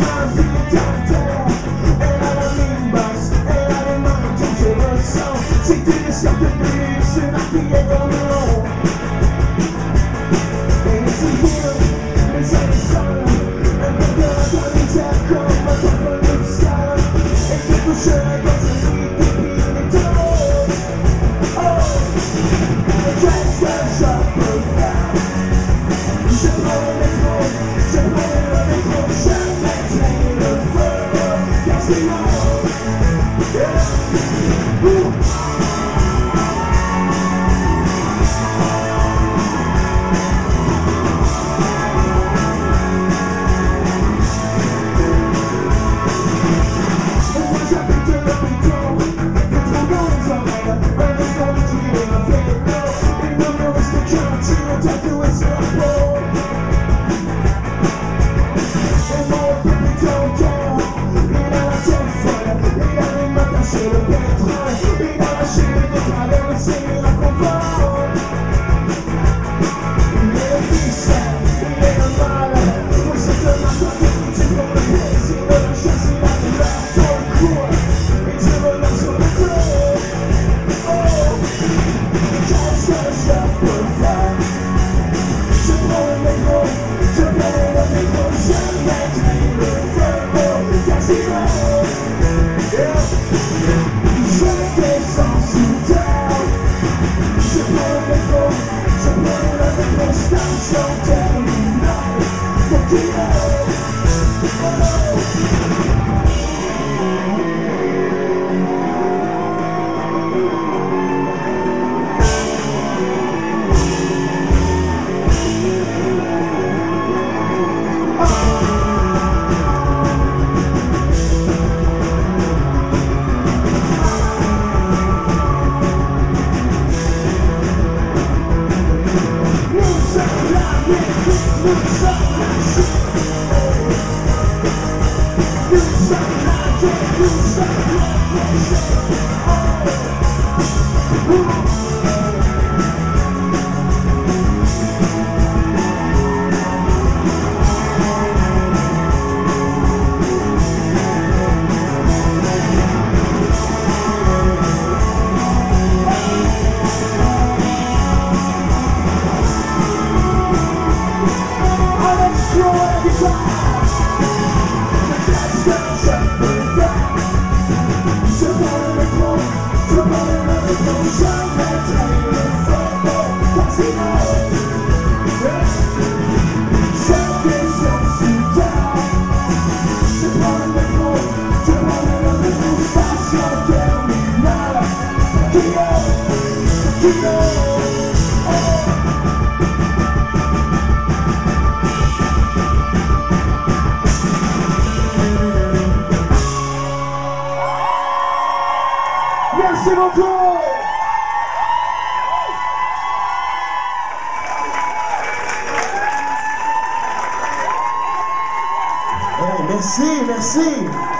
Mama. see. 我的心拉狂乱，你的眼神，你的眼眸，我是怎么都记不住的变心的人，伤心让你拉痛哭，你怎么能舍得走？哦，敢说想不放，怎么没空？怎么没空？想爱就别放手，别心痛。show Who's Merci beaucoup. Merci, merci.